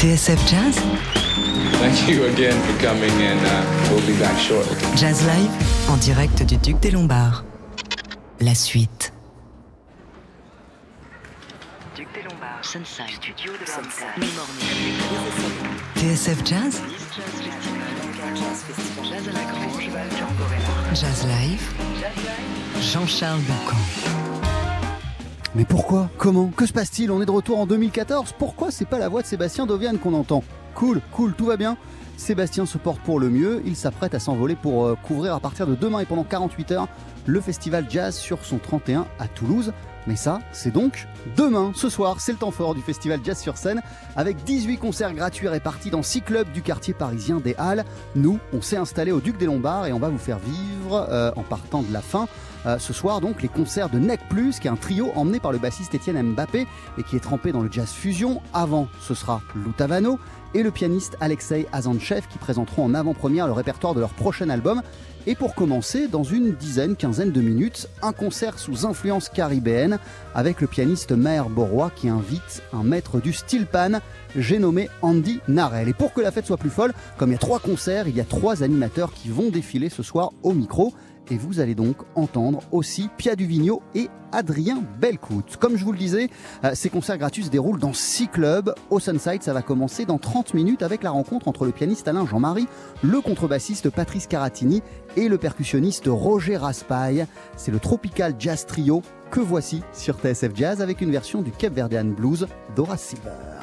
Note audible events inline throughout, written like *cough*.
TSF Jazz. Thank you again for coming and uh, we'll be back shortly. Jazz Live en direct du Duc des Lombards. La suite. Duc des Lombards, Sunside, Studio de Sunside, Morning, TSF Jazz. Jazz Festival, Jazz à Mais pourquoi? Comment? Que se passe-t-il? On est de retour en 2014. Pourquoi c'est pas la voix de Sébastien Dovian qu'on entend? Cool, cool, tout va bien. Sébastien se porte pour le mieux. Il s'apprête à s'envoler pour euh, couvrir à partir de demain et pendant 48 heures le festival jazz sur son 31 à Toulouse. Mais ça, c'est donc demain, ce soir, c'est le temps fort du festival Jazz sur scène, avec 18 concerts gratuits répartis dans 6 clubs du quartier parisien des Halles. Nous, on s'est installé au Duc des Lombards et on va vous faire vivre, euh, en partant de la fin, euh, ce soir donc les concerts de Nec Plus, qui est un trio emmené par le bassiste Étienne Mbappé et qui est trempé dans le jazz fusion. Avant, ce sera Lou Tavano et le pianiste Alexei Azanchev qui présenteront en avant-première le répertoire de leur prochain album. Et pour commencer, dans une dizaine, quinzaine de minutes, un concert sous influence caribéenne avec le pianiste Maher Borois qui invite un maître du steel pan, j'ai nommé Andy Narel. Et pour que la fête soit plus folle, comme il y a trois concerts, il y a trois animateurs qui vont défiler ce soir au micro. Et vous allez donc entendre aussi Pia Duvigno et Adrien Belcout. Comme je vous le disais, euh, ces concerts gratuits se déroulent dans six clubs. Au Sunside, ça va commencer dans 30 minutes avec la rencontre entre le pianiste Alain Jean-Marie, le contrebassiste Patrice Caratini et le percussionniste Roger Raspail. C'est le Tropical Jazz Trio que voici sur TSF Jazz avec une version du Cape Verdean Blues d'Horace Silver.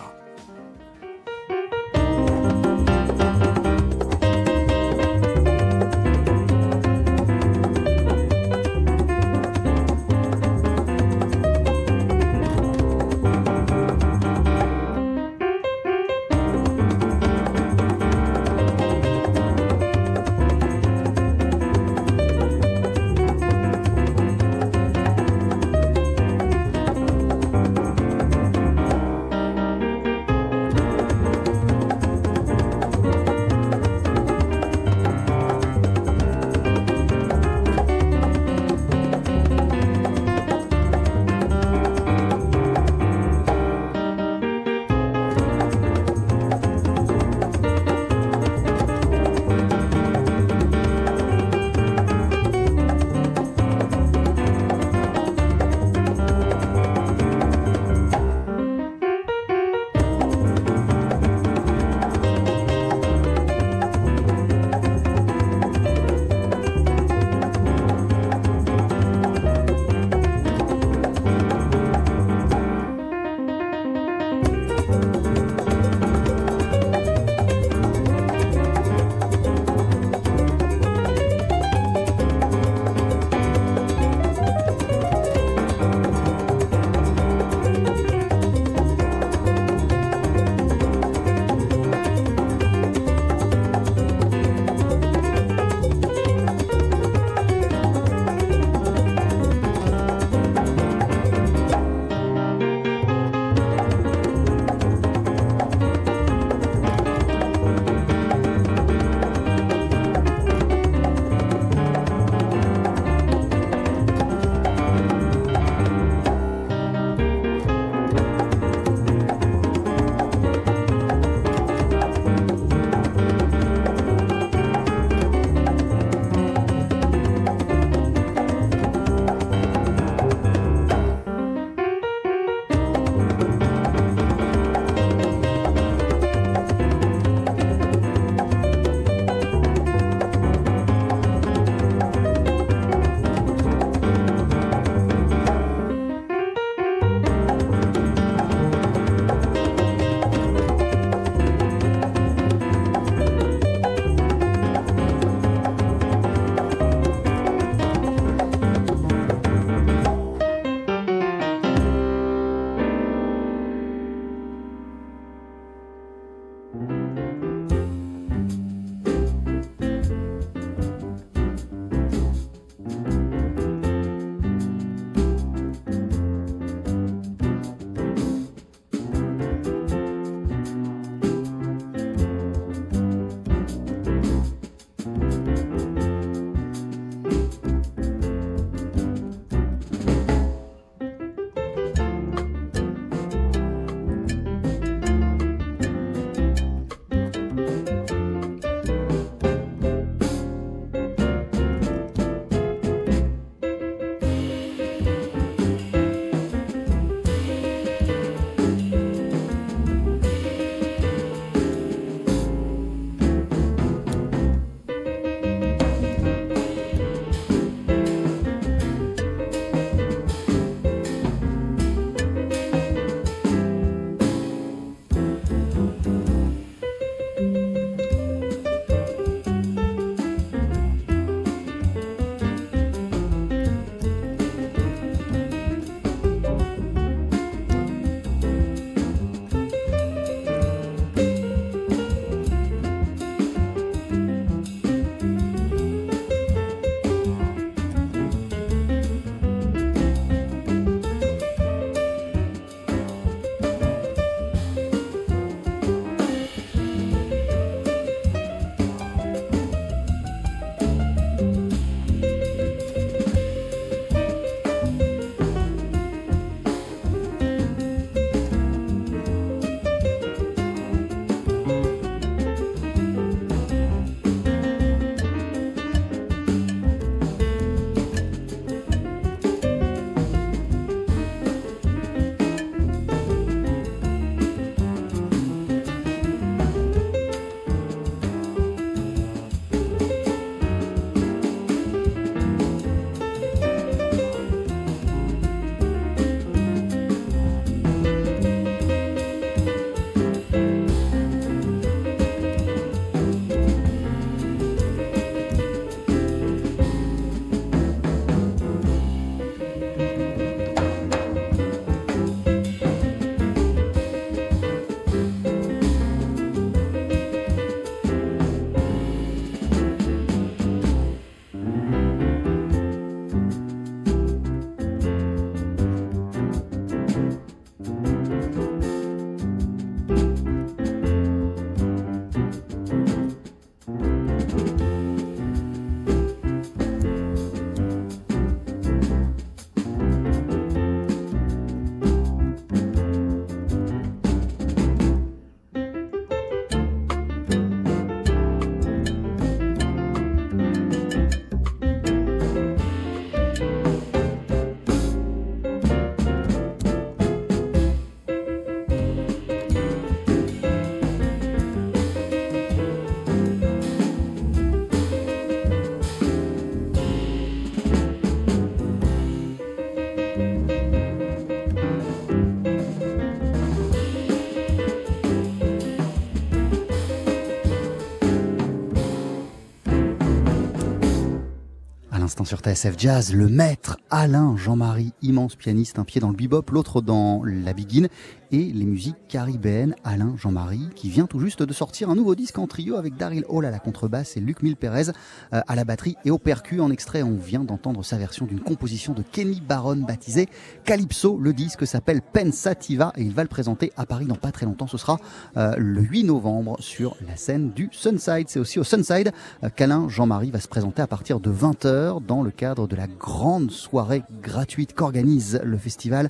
Sur TSF Jazz, le maître Alain Jean-Marie, immense pianiste, un pied dans le bebop, l'autre dans la biguine et les musiques caribéennes. Alain Jean-Marie, qui vient tout juste de sortir un nouveau disque en trio avec Daryl Hall à la contrebasse et Luc Mille Pérez euh, à la batterie et au percu. En extrait, on vient d'entendre sa version d'une composition de Kenny Barron baptisée Calypso. Le disque s'appelle Pensativa et il va le présenter à Paris dans pas très longtemps. Ce sera euh, le 8 novembre sur la scène du Sunside. C'est aussi au Sunside euh, qu'Alain Jean-Marie va se présenter à partir de 20h dans le cadre de la grande soirée gratuite qu'organise le festival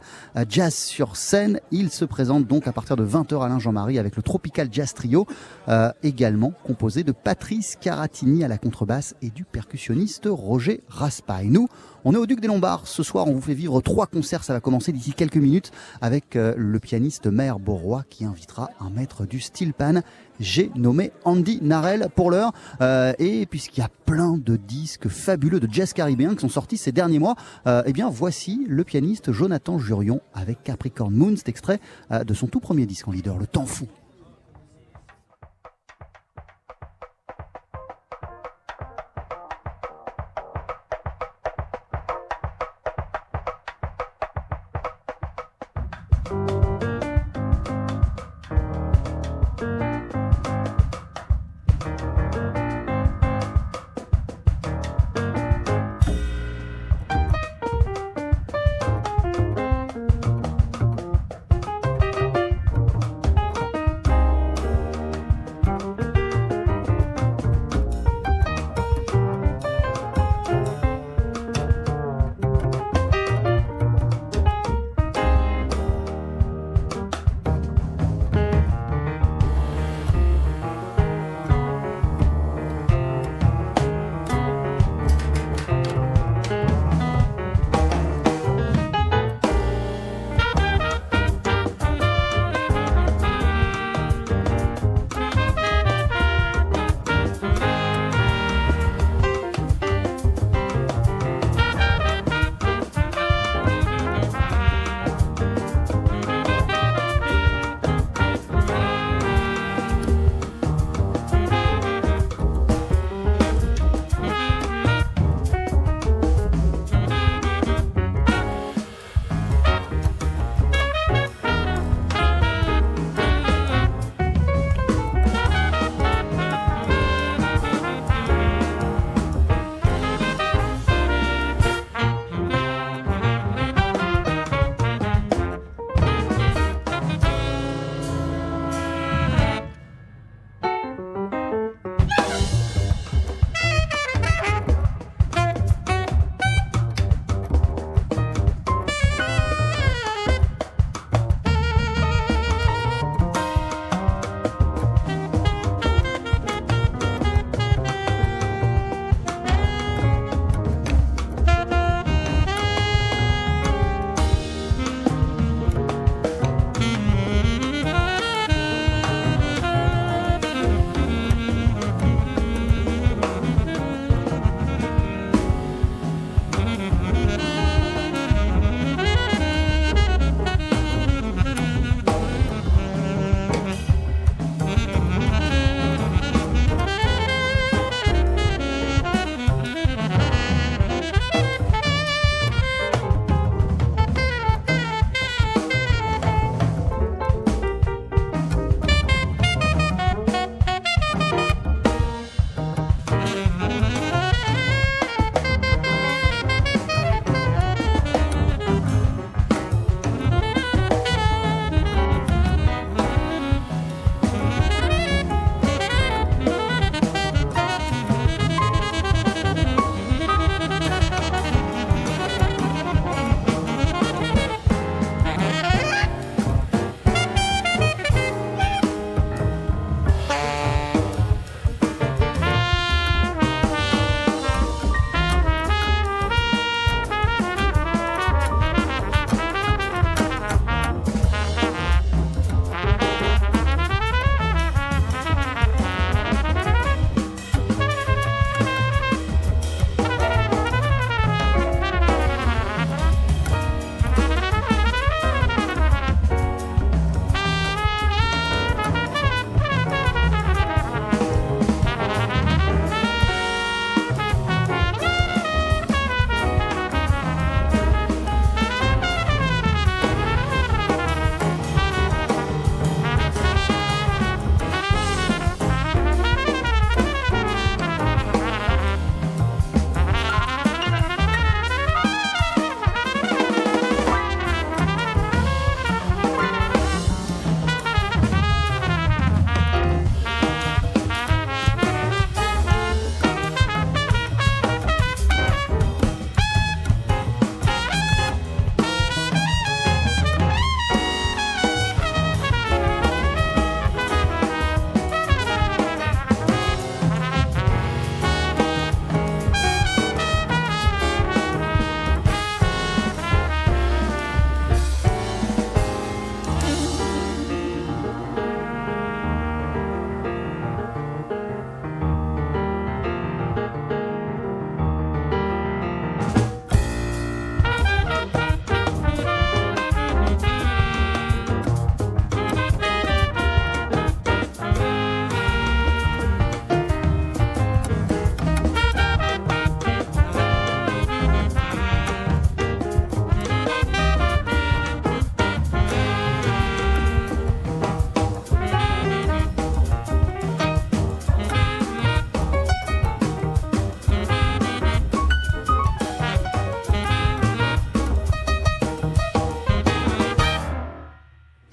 Jazz sur scène. Il se présente donc à partir de 20h Alain Jean-Marie avec le Tropical Jazz Trio, euh, également composé de Patrice Caratini à la contrebasse et du percussionniste Roger Raspail. Nous, on est au Duc des Lombards. Ce soir, on vous fait vivre trois concerts. Ça va commencer d'ici quelques minutes avec euh, le pianiste Maire Borroy qui invitera un maître du steel pan. J'ai nommé Andy Narel pour l'heure. Euh, et puisqu'il y a plein de disques fabuleux de jazz caribéen qui sont sortis ces derniers mois, euh, eh bien voici le pianiste Jonathan Jurion avec Capricorn Moon, cet extrait euh, de son tout premier disque en leader, Le Temps Fou.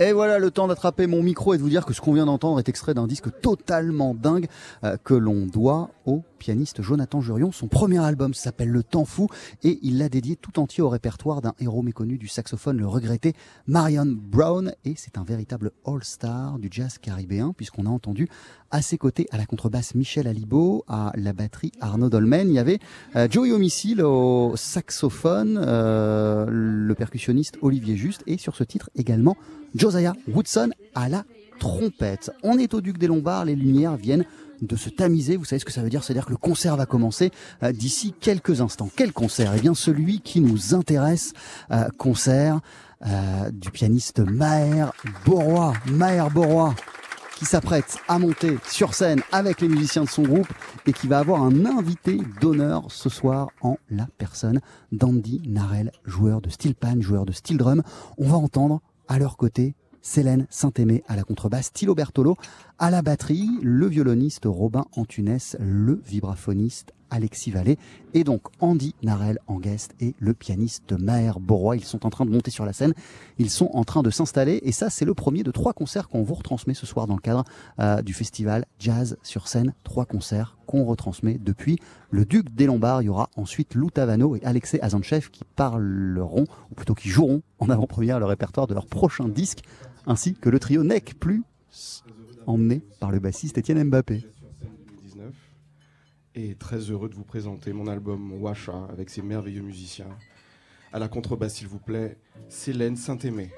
Et voilà le temps d'attraper mon micro et de vous dire que ce qu'on vient d'entendre est extrait d'un disque totalement dingue euh, que l'on doit au pianiste Jonathan Jurion. Son premier album s'appelle Le Temps Fou et il l'a dédié tout entier au répertoire d'un héros méconnu du saxophone, le regretté Marion Brown. Et c'est un véritable all-star du jazz caribéen puisqu'on a entendu à ses côtés à la contrebasse Michel Alibo, à la batterie Arnaud Dolmen. Il y avait euh, Joey Homicile au saxophone, euh, le percussionniste Olivier Juste et sur ce titre également Josiah Woodson à la trompette. On est au Duc des Lombards, les lumières viennent de se tamiser. Vous savez ce que ça veut dire C'est-à-dire que le concert va commencer euh, d'ici quelques instants. Quel concert? Eh bien celui qui nous intéresse, euh, concert euh, du pianiste Maher Borois. Maher Borois qui s'apprête à monter sur scène avec les musiciens de son groupe et qui va avoir un invité d'honneur ce soir en la personne d'Andy Narel, joueur de steel pan, joueur de steel drum. On va entendre à leur côté Célène Saint-Aimé à la contrebasse, Thilo Bertolo à la batterie, le violoniste Robin Antunes, le vibraphoniste Alexis Vallée et donc Andy Narel en guest et le pianiste Maher Borois. Ils sont en train de monter sur la scène, ils sont en train de s'installer et ça c'est le premier de trois concerts qu'on vous retransmet ce soir dans le cadre euh, du festival Jazz sur scène. Trois concerts qu'on retransmet depuis le Duc des Lombards. Il y aura ensuite Lou Tavano et Alexei Azanchev qui parleront, ou plutôt qui joueront en avant-première le répertoire de leur prochain disque ainsi que le trio NEC plus emmené par le bassiste Étienne Mbappé. 2019 et très heureux de vous présenter mon album Washa avec ses merveilleux musiciens. À la contrebasse, s'il vous plaît, Célène Saint-Aimé.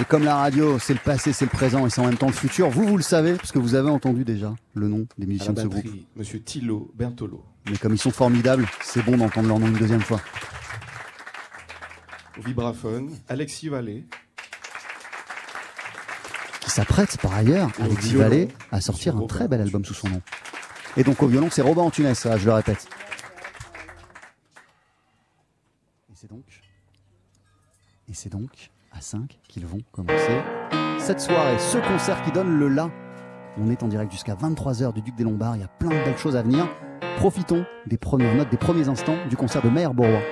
Et comme la radio, c'est le passé, c'est le présent et c'est en même temps le futur, vous, vous le savez, parce que vous avez entendu déjà le nom des musiciens de ce groupe. Monsieur Thilo Bertolo. Mais comme ils sont formidables, c'est bon d'entendre leur nom une deuxième fois. Au vibraphone, Alexis Vallée. S'apprête par ailleurs, Au Alexis violon, Vallée, à sortir un très bel album sous son nom. Et donc au violon, c'est Robin Antunes, je le répète. Et c'est donc, et c'est donc à 5 qu'ils vont commencer cette soirée, ce concert qui donne le là. On est en direct jusqu'à 23h du Duc des Lombards, il y a plein de belles choses à venir. Profitons des premières notes, des premiers instants du concert de Maher Borois.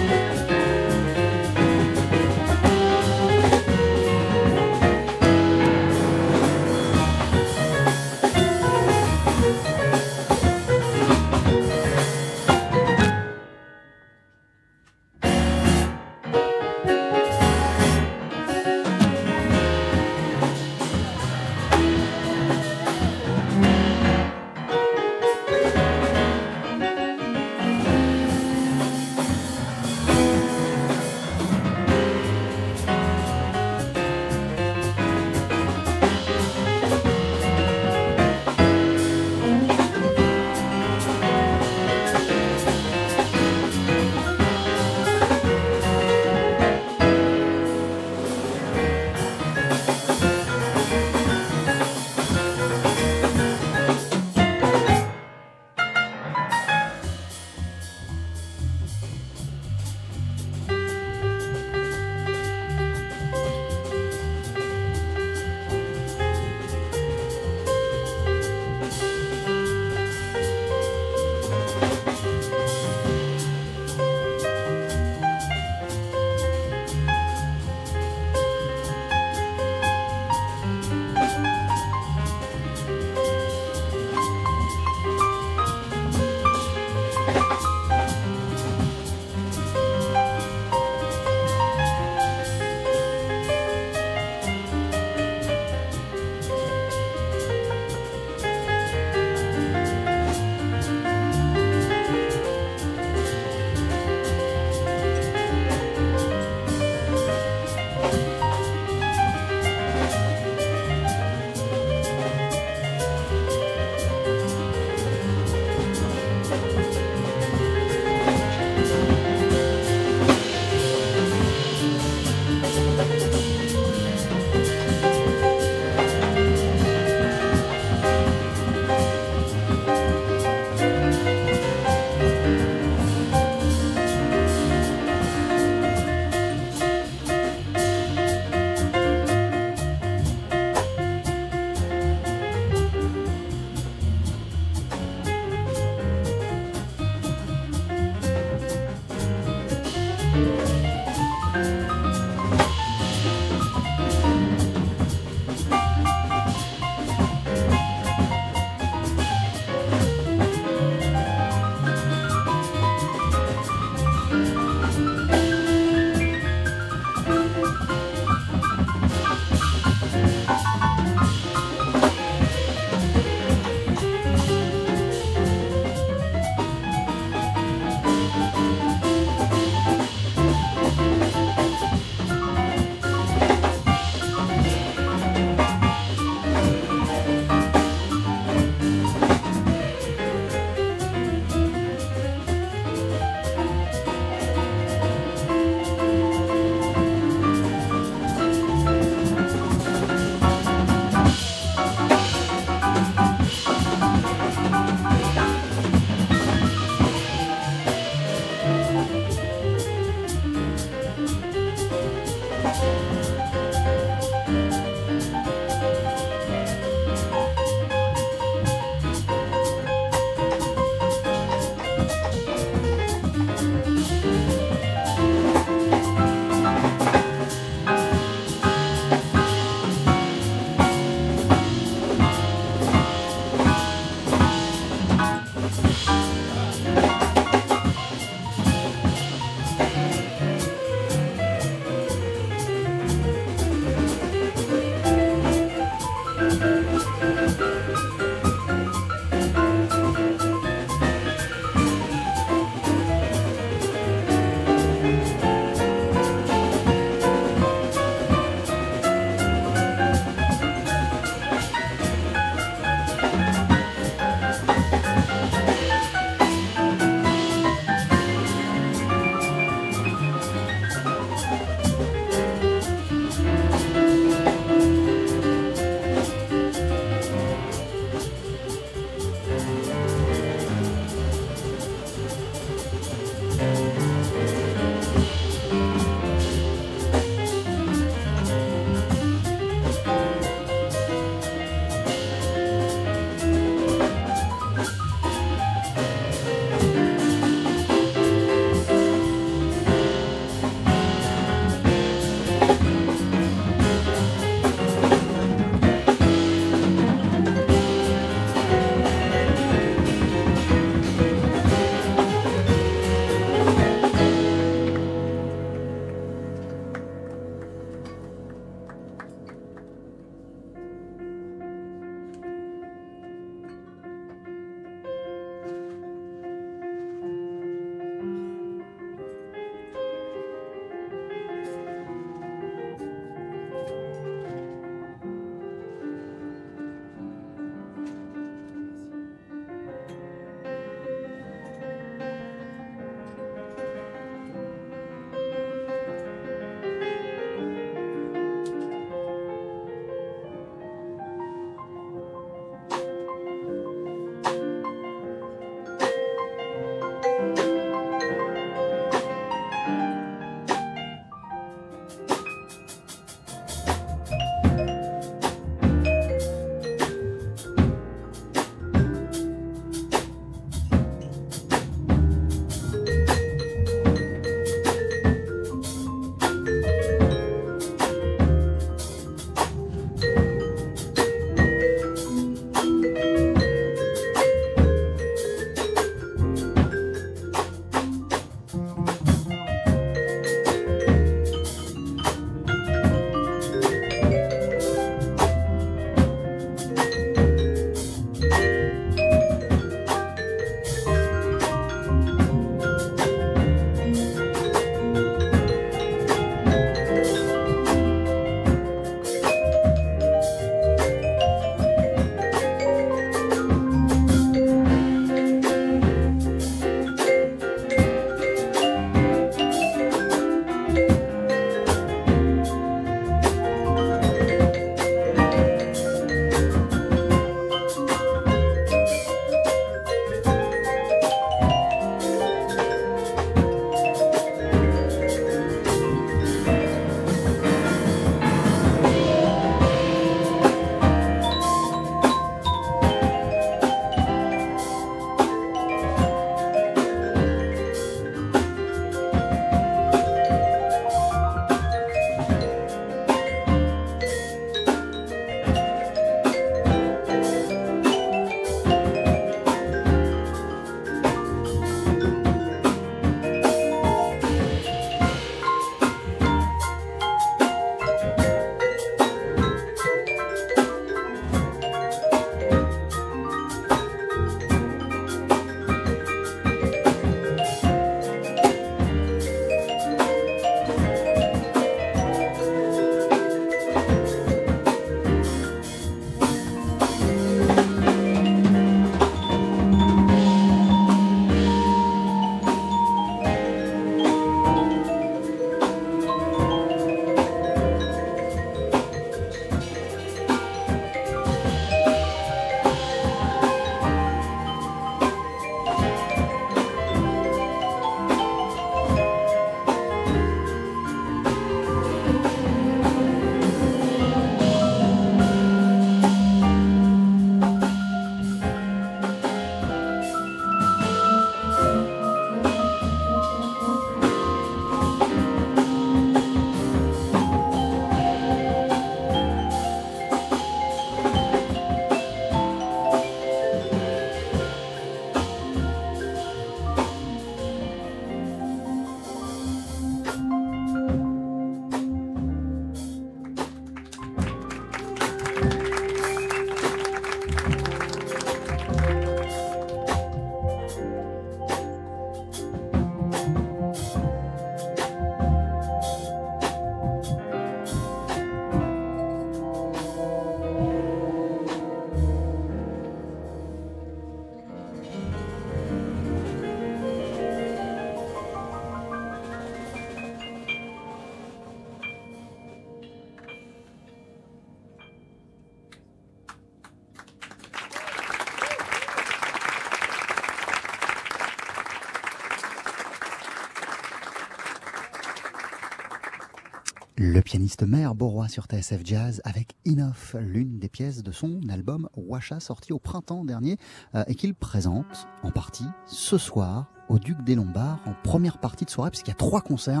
Pianiste Mère Borois sur TSF Jazz avec Inoff, l'une des pièces de son album Washa sorti au printemps dernier euh, et qu'il présente en partie ce soir au Duc des Lombards en première partie de soirée puisqu'il y a trois concerts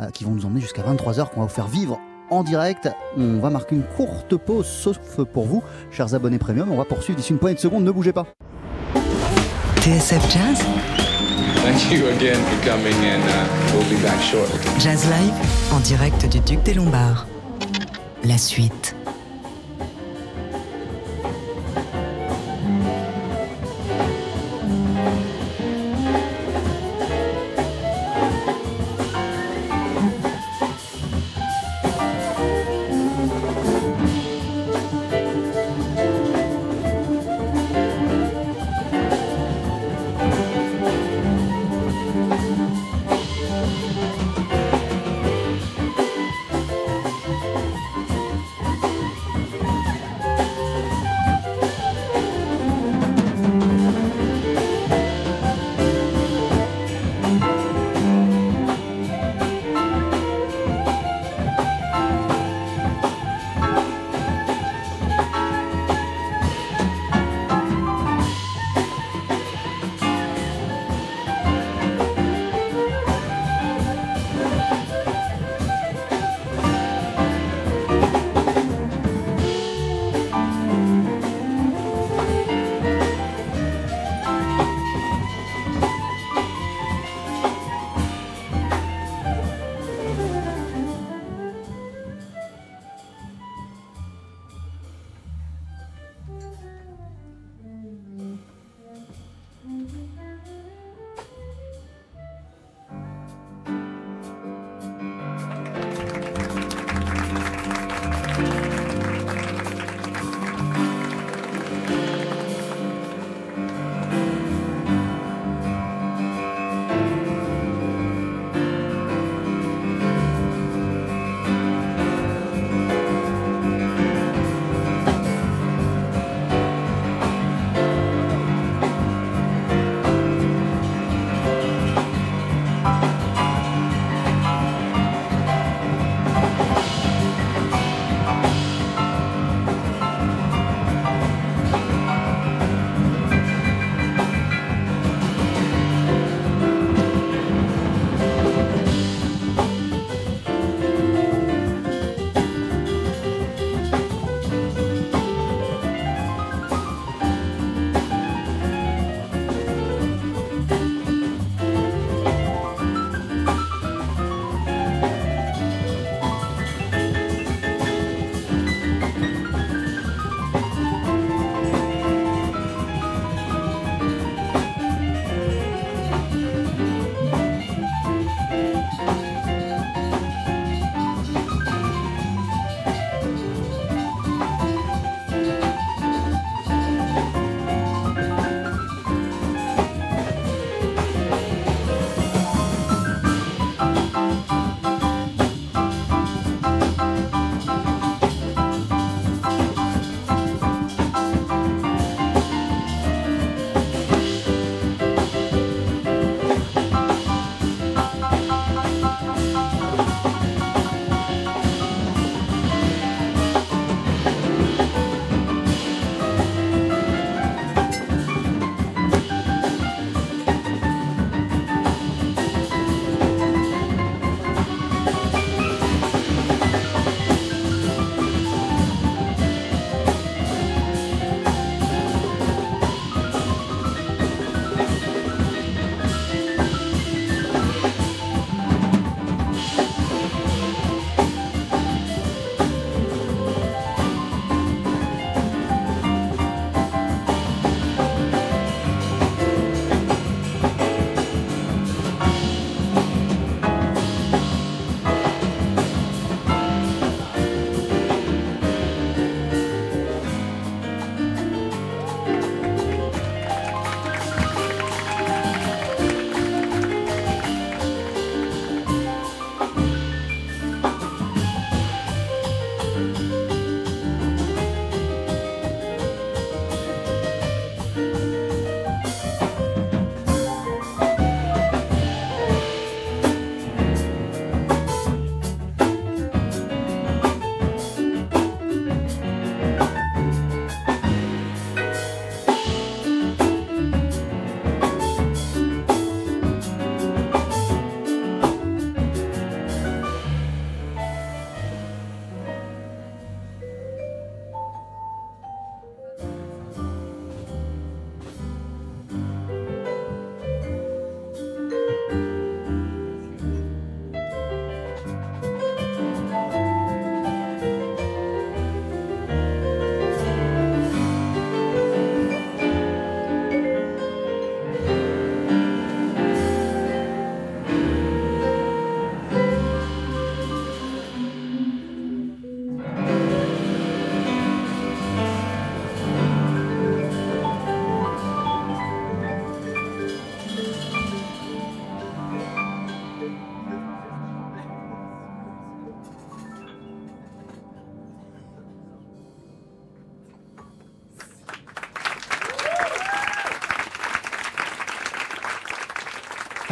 euh, qui vont nous emmener jusqu'à 23h qu'on va vous faire vivre en direct. On va marquer une courte pause sauf pour vous, chers abonnés premium. On va poursuivre d'ici une poignée de secondes, ne bougez pas. TSF Jazz, Thank you again for coming, and uh, we'll be back shortly. Jazz Live, en direct du Duc des Lombards. La suite.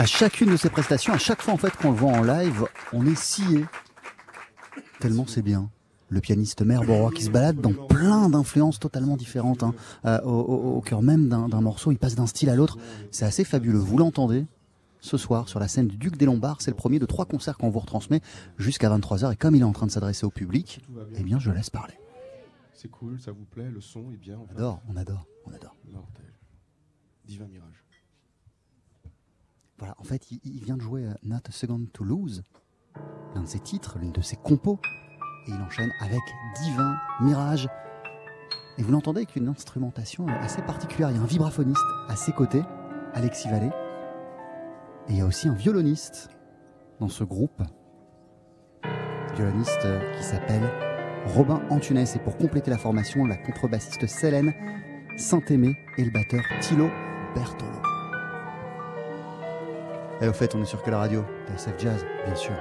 Chacune de ses prestations, à chaque fois en fait qu'on le voit en live, on est scié. Tellement c'est bien. Le pianiste Merborough qui se balade dans plein d'influences totalement différentes. hein. Euh, au, au- au cœur même d'un morceau, il passe d'un style à l'autre. C'est assez fabuleux. Vous l'entendez ce soir sur la scène du Duc des Lombards. C'est le premier de trois concerts qu'on vous retransmet jusqu'à 23h. Et comme il est en train de s'adresser au public, eh bien je laisse parler. C'est cool, ça vous plaît, le son est bien. On adore, on adore, on adore. Mortel. Divin Mirage. Voilà, en fait, il, vient de jouer euh, Not a Second to Lose, l'un de ses titres, l'une de ses compos, et il enchaîne avec Divin Mirage. Et vous l'entendez avec une instrumentation euh, assez particulière. Il y a un vibraphoniste à ses côtés, Alexis Vallée, et il y a aussi un violoniste dans ce groupe, violoniste euh, qui s'appelle Robin Antunes. Et pour compléter la formation, la contrebassiste Célène Saint-Aimé et le batteur Thilo Bertolo. Et au fait, on est sur quelle radio TSF Jazz, bien sûr.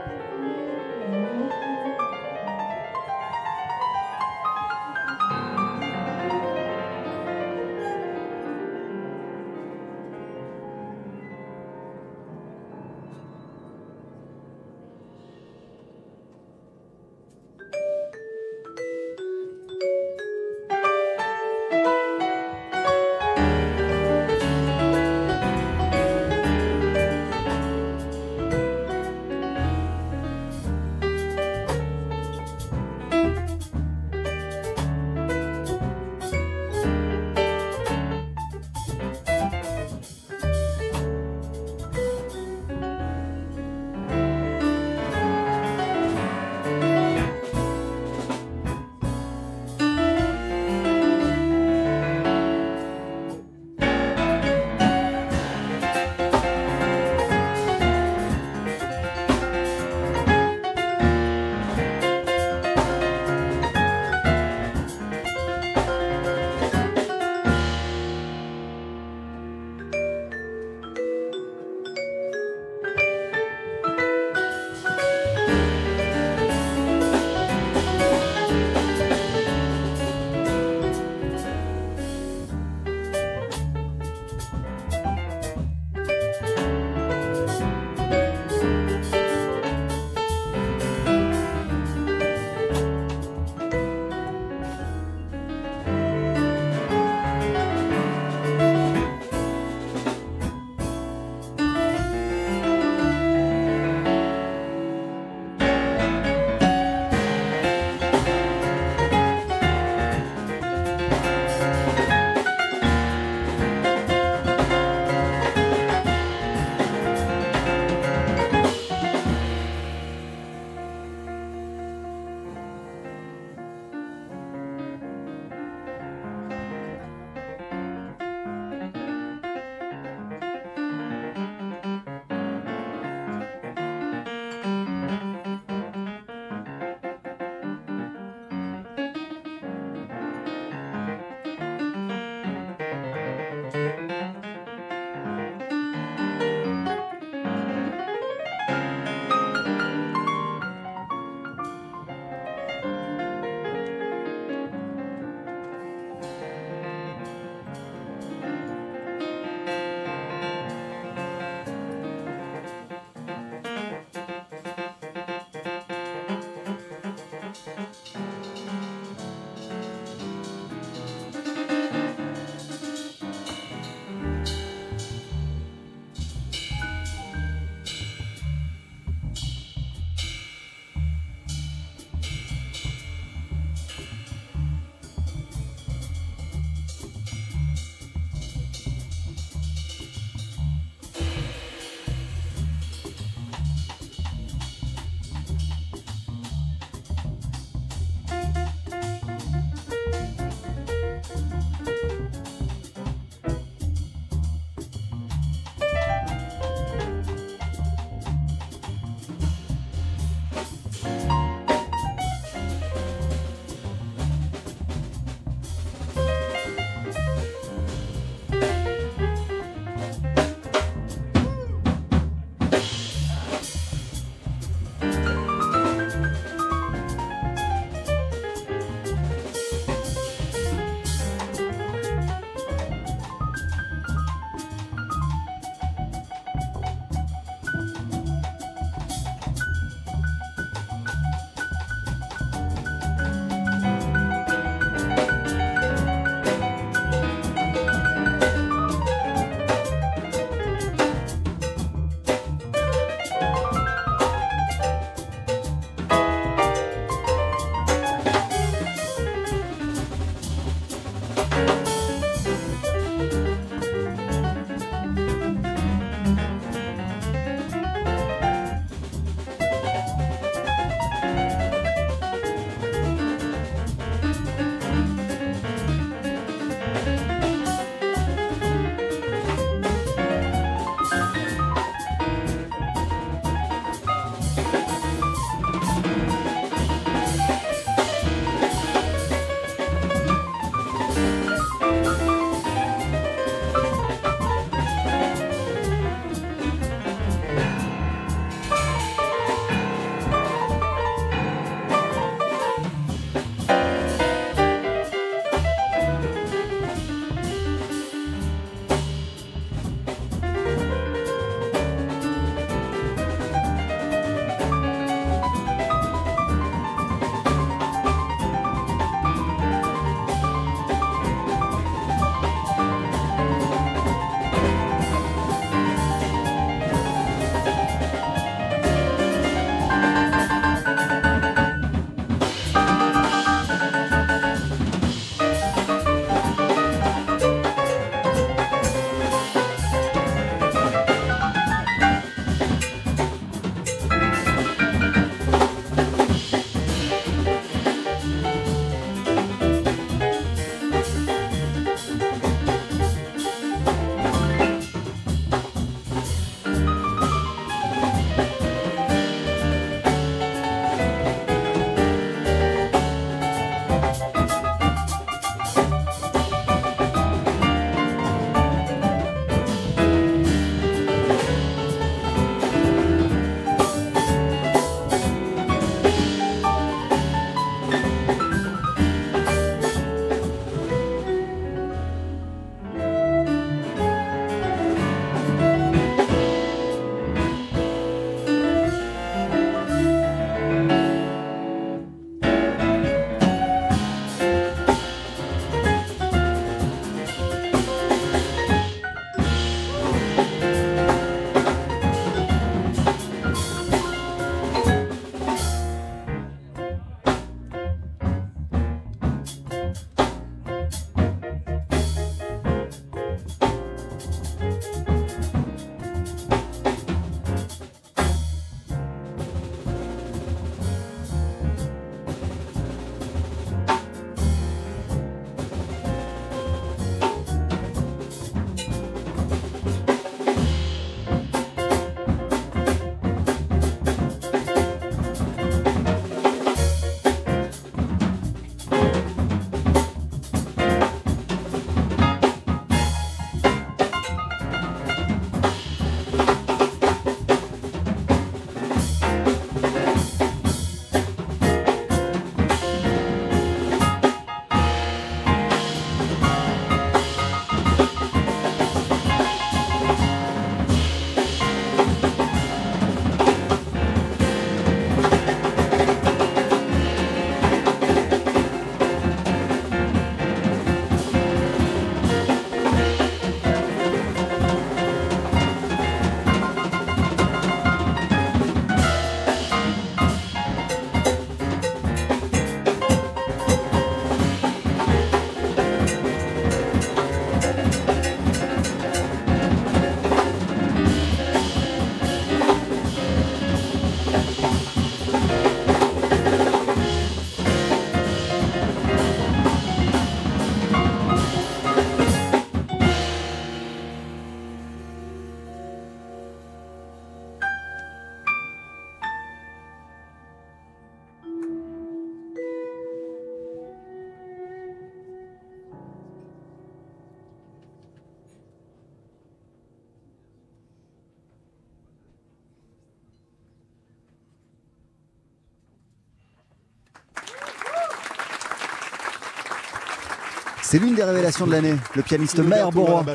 C'est l'une des révélations de l'année, le pianiste Maher Borois.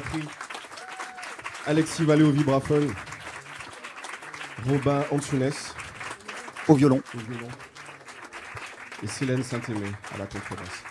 Alexis Vallée au vibraphone, Robin Antunes au violon. au violon et Célène Saint-Aimé à la contrebasse.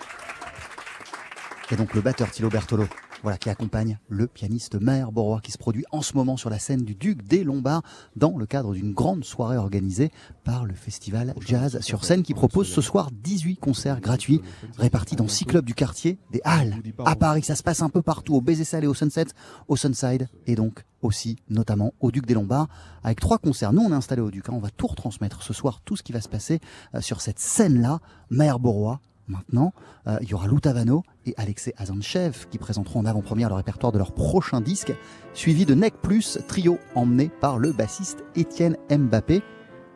Et donc le batteur Thilo Bertolo, voilà, qui accompagne le pianiste Maher Borois, qui se produit en ce moment sur la scène du Duc des Lombards dans le cadre d'une grande soirée organisée par le festival Jazz sur scène qui propose ce soir 18 concerts gratuits répartis dans six clubs du quartier des Halles à Paris. Ça se passe un peu partout, au Baiser Salé, au Sunset, au Sunside et donc aussi notamment au Duc des Lombards avec trois concerts. Nous on est installé au Duc, hein. on va tout retransmettre ce soir, tout ce qui va se passer euh, sur cette scène-là. Maher Borois, Maintenant, euh, il y aura Lou Tavano et Alexei Azanchev qui présenteront en avant-première le répertoire de leur prochain disque, suivi de Nec Plus, trio emmené par le bassiste Étienne Mbappé.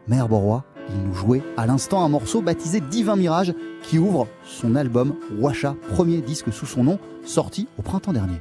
Mère Borois, il nous jouait à l'instant un morceau baptisé Divin Mirage qui ouvre son album Washa, premier disque sous son nom, sorti au printemps dernier.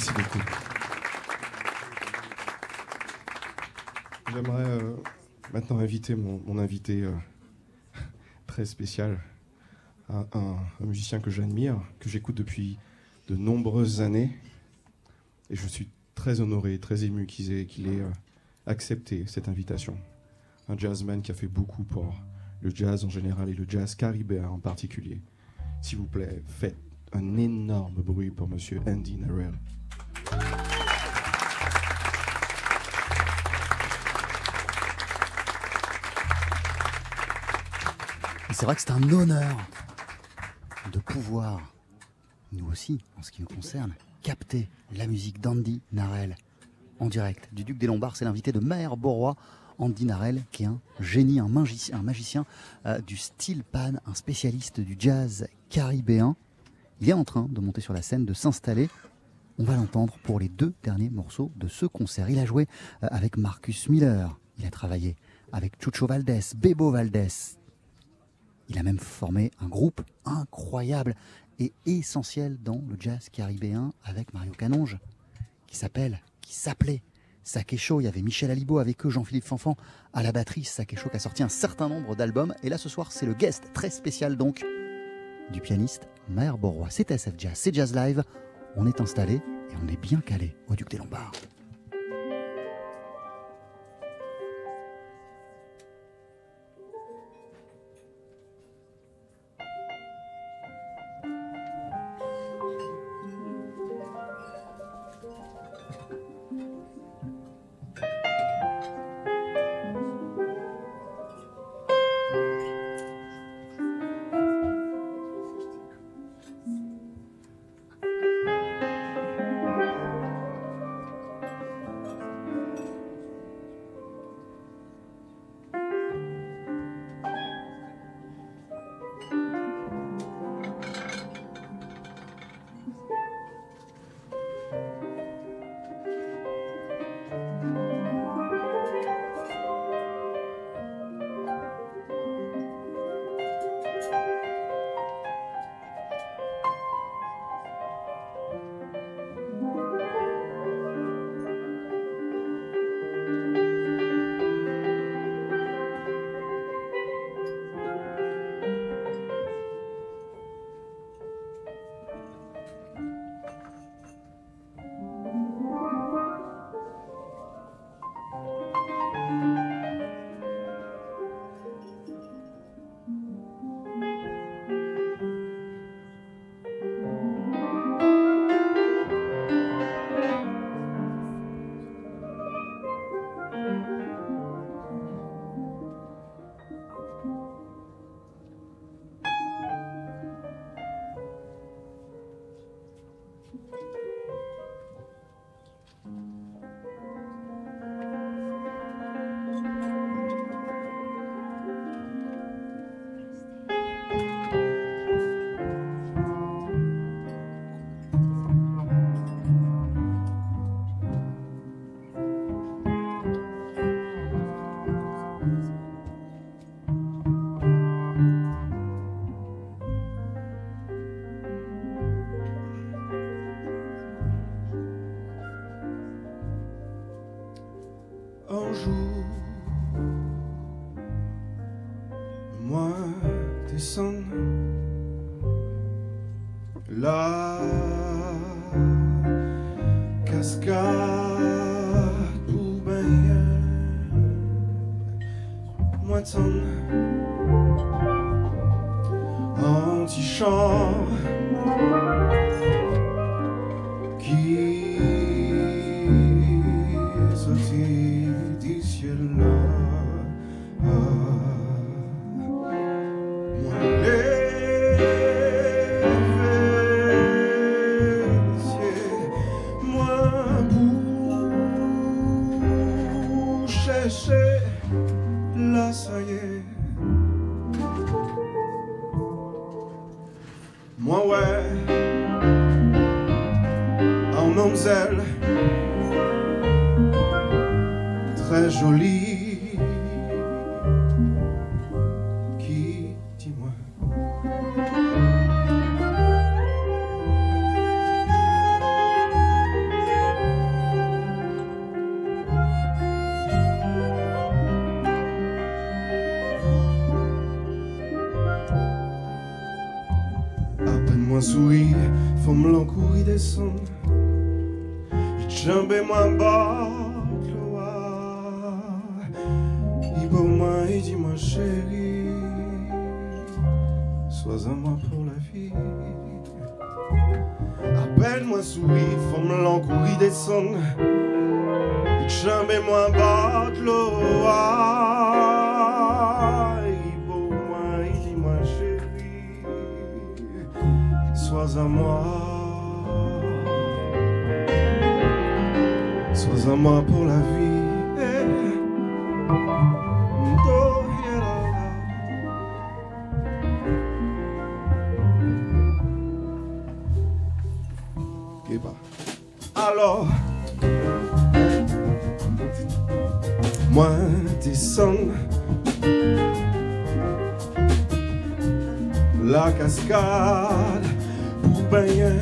Merci beaucoup. J'aimerais euh, maintenant inviter mon, invité euh, *laughs* très spécial, un, musicien que j'admire, que j'écoute depuis de nombreuses années. Et je suis très honoré, très ému qu'il ait, qu'il ait, euh, accepté cette invitation. Un jazzman qui a fait beaucoup pour le jazz en général et le jazz caribéen en particulier. S'il vous plaît, faites un énorme bruit pour monsieur Andy Narell. C'est vrai que c'est un honneur de pouvoir, nous aussi, en ce qui nous concerne, capter la musique d'Andy Narel en direct. Du Duc des Lombards, c'est l'invité de Maher Borois, Andy Narel, qui est un génie, un magicien, un magicien euh, du style pan, un spécialiste du jazz caribéen. Il est en train de monter sur la scène, de s'installer. On va l'entendre pour les deux derniers morceaux de ce concert. Il a joué euh, avec Marcus Miller, il a travaillé avec Chucho Valdés, Bebo Valdés, il a même formé un groupe incroyable et essentiel dans le jazz caribéen avec Mario Canonge, qui s'appelle, qui s'appelait Sake Show. Il y avait Michel Alibo avec eux, Jean-Philippe Fanfan à la batterie. Sake Show qui a sorti un certain nombre d'albums. Et là, ce soir, c'est le guest très spécial donc du pianiste Maher Borois. C'est SF Jazz, c'est Jazz Live. On est installé et on est bien calé au Duc des Lombards. Un la cascade pour baigner.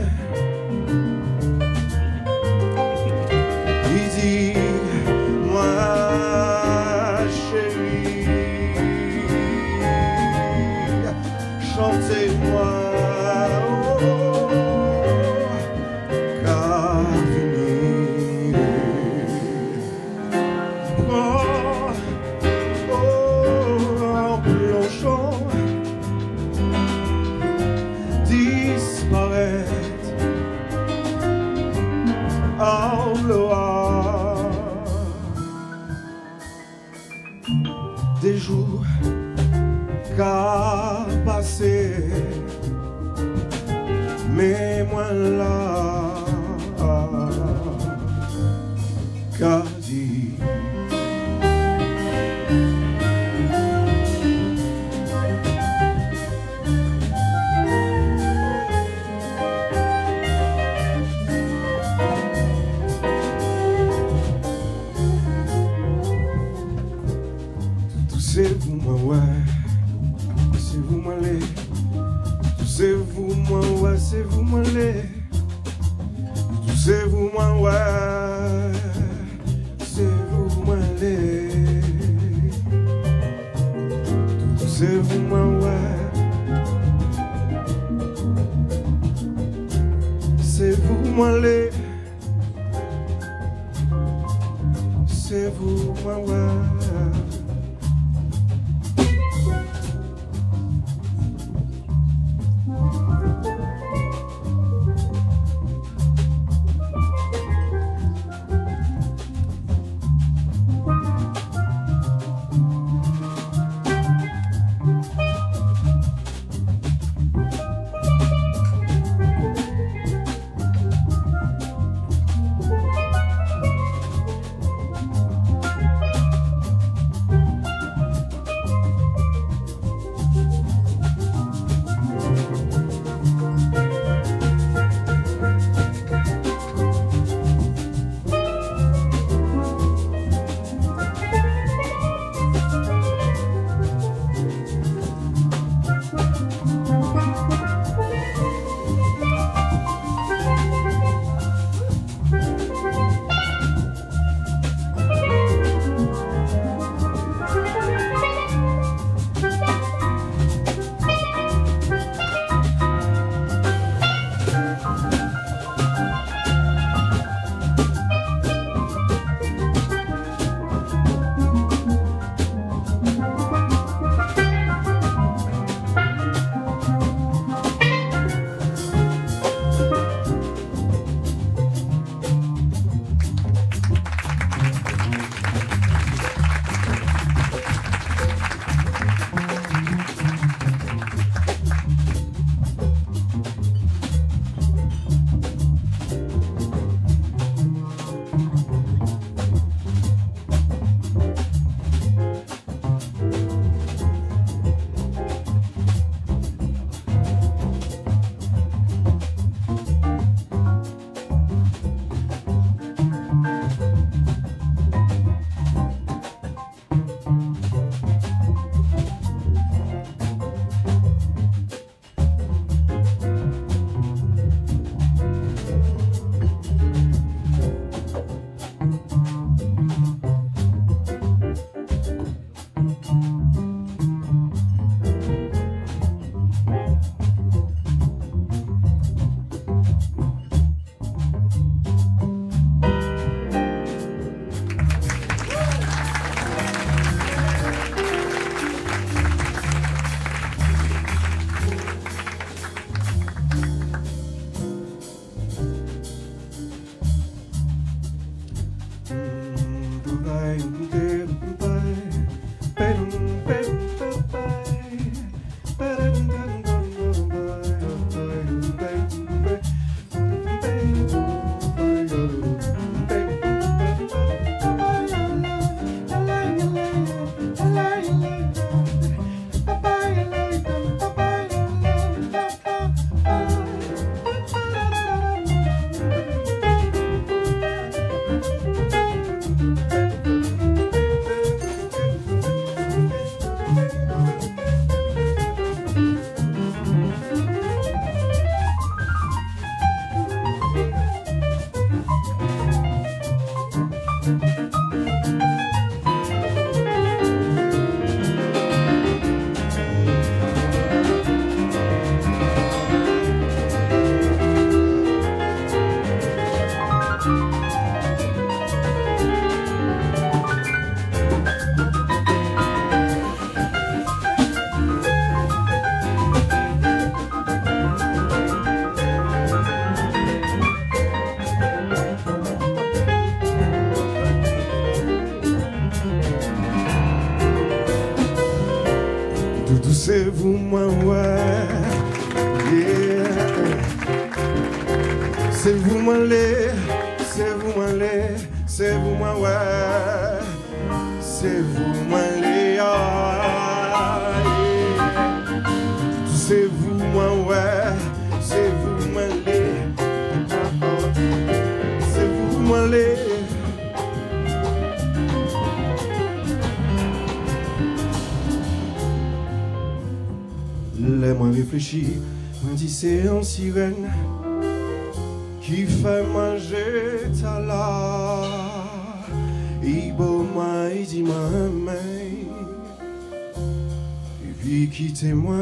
Puis quittez-moi.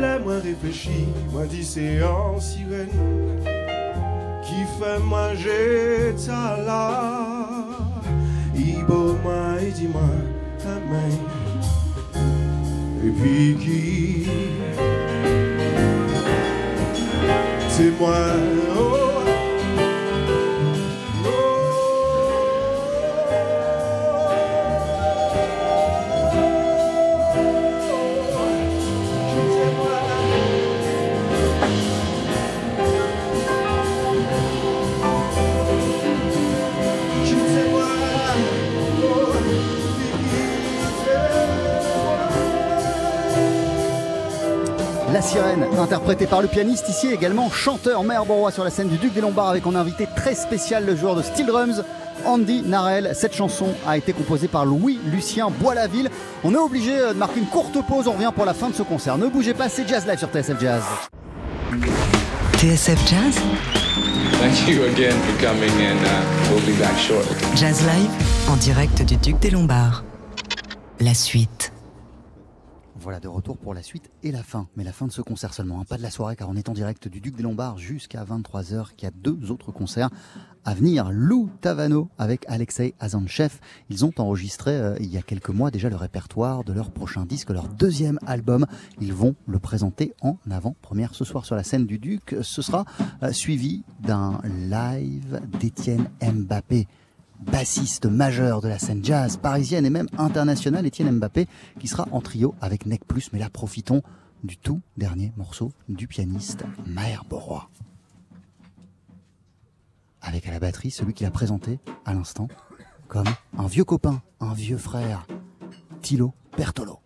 Laisse-moi réfléchir, moi dit c'est un sirène qui fait manger ta la. Il beau moi, il dit moi, mais. Et puis qui? C'est sirène, interprétée par le pianiste, ici également chanteur Maire Borois sur la scène du Duc des Lombards avec en invité très spécial le joueur de steel drums, Andy Narel. Cette chanson a été composée par Louis-Lucien Bois-Laville. On est obligé de marquer une courte pause, on revient pour la fin de ce concert. Ne bougez pas, c'est Jazz Live sur TSF Jazz. TSF Jazz, Thank you again for coming, and uh, we'll be back shortly. Jazz Live, en direct du Duc des Lombards. La suite. Voilà, de retour pour la suite et la fin. Mais la fin de ce concert seulement, hein, pas de la soirée, car on est en direct du Duc des Lombards jusqu'à 23h, qu'il y a deux autres concerts à venir. Lou Tavano avec Alexei Azanchev. Ils ont enregistré euh, il y a quelques mois déjà le répertoire de leur prochain disque, leur deuxième album. Ils vont le présenter en avant-première ce soir sur la scène du Duc. Ce sera euh, suivi d'un live d'Étienne Mbappé bassiste majeur de la scène jazz parisienne et même internationale, Étienne Mbappé, qui sera en trio avec Nec. Mais là, profitons du tout dernier morceau du pianiste Maher Borois. Avec à la batterie celui qu'il a présenté à l'instant comme un vieux copain, un vieux frère, Thilo Bertolo.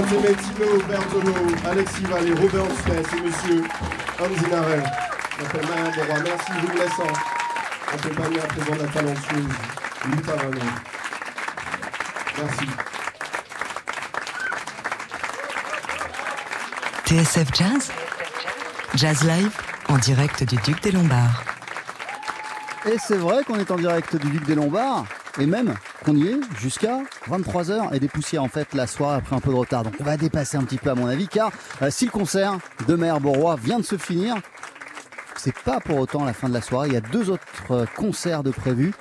Saint-Aimé, Tino Bertolo, Alexis Vallée, Robert Smith et monsieur Andy Narel. Je m'appelle Maya Borois. Merci, je vous laisse en accompagné à présent de la talentueuse Vano. Merci. TSF Jazz? Jazz Live en direct du Duc des Lombards. Et c'est vrai qu'on est en direct du Duc des Lombards, et même qu'on y est jusqu'à 23h et des poussières en fait la soirée a pris un peu de retard. Donc on va dépasser un petit peu à mon avis, car euh, si le concert de Borois vient de se finir, c'est pas pour autant la fin de la soirée. Il y a deux autres euh, concerts de prévus.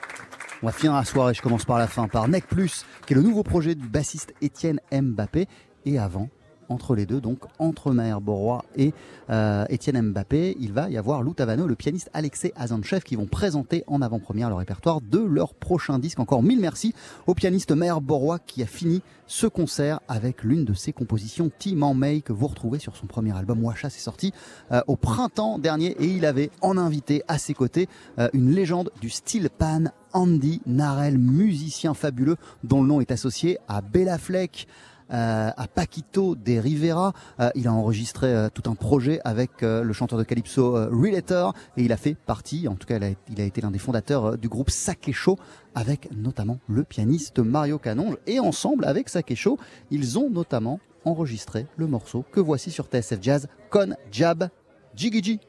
On va finir la soirée, je commence par la fin, par Nec Plus, qui est le nouveau projet du bassiste Étienne Mbappé. Et avant, entre les deux, donc entre Maher Borois et euh, Étienne Mbappé, il va y avoir Lou Tavano, le pianiste Alexei Azanchev qui vont présenter en avant-première le répertoire de leur prochain disque. Encore mille merci au pianiste Maher Borois qui a fini ce concert avec l'une de ses compositions, Tim en May, que vous retrouvez sur son premier album Washa, c'est sorti euh, au printemps dernier et il avait en invité à ses côtés euh, une légende du style pan, Andy Narel, musicien fabuleux dont le nom est associé à Bella Fleck, à Paquito de Rivera. Euh, il a enregistré euh, tout un projet avec euh, le chanteur de Calypso euh, Relator et il a fait partie, en tout cas il a, été l'un des fondateurs euh, du groupe Sake Show avec notamment le pianiste Mario Canonge. Et ensemble avec Sake Show, ils ont notamment enregistré le morceau que voici sur TSF Jazz, Con Jab. Jiggy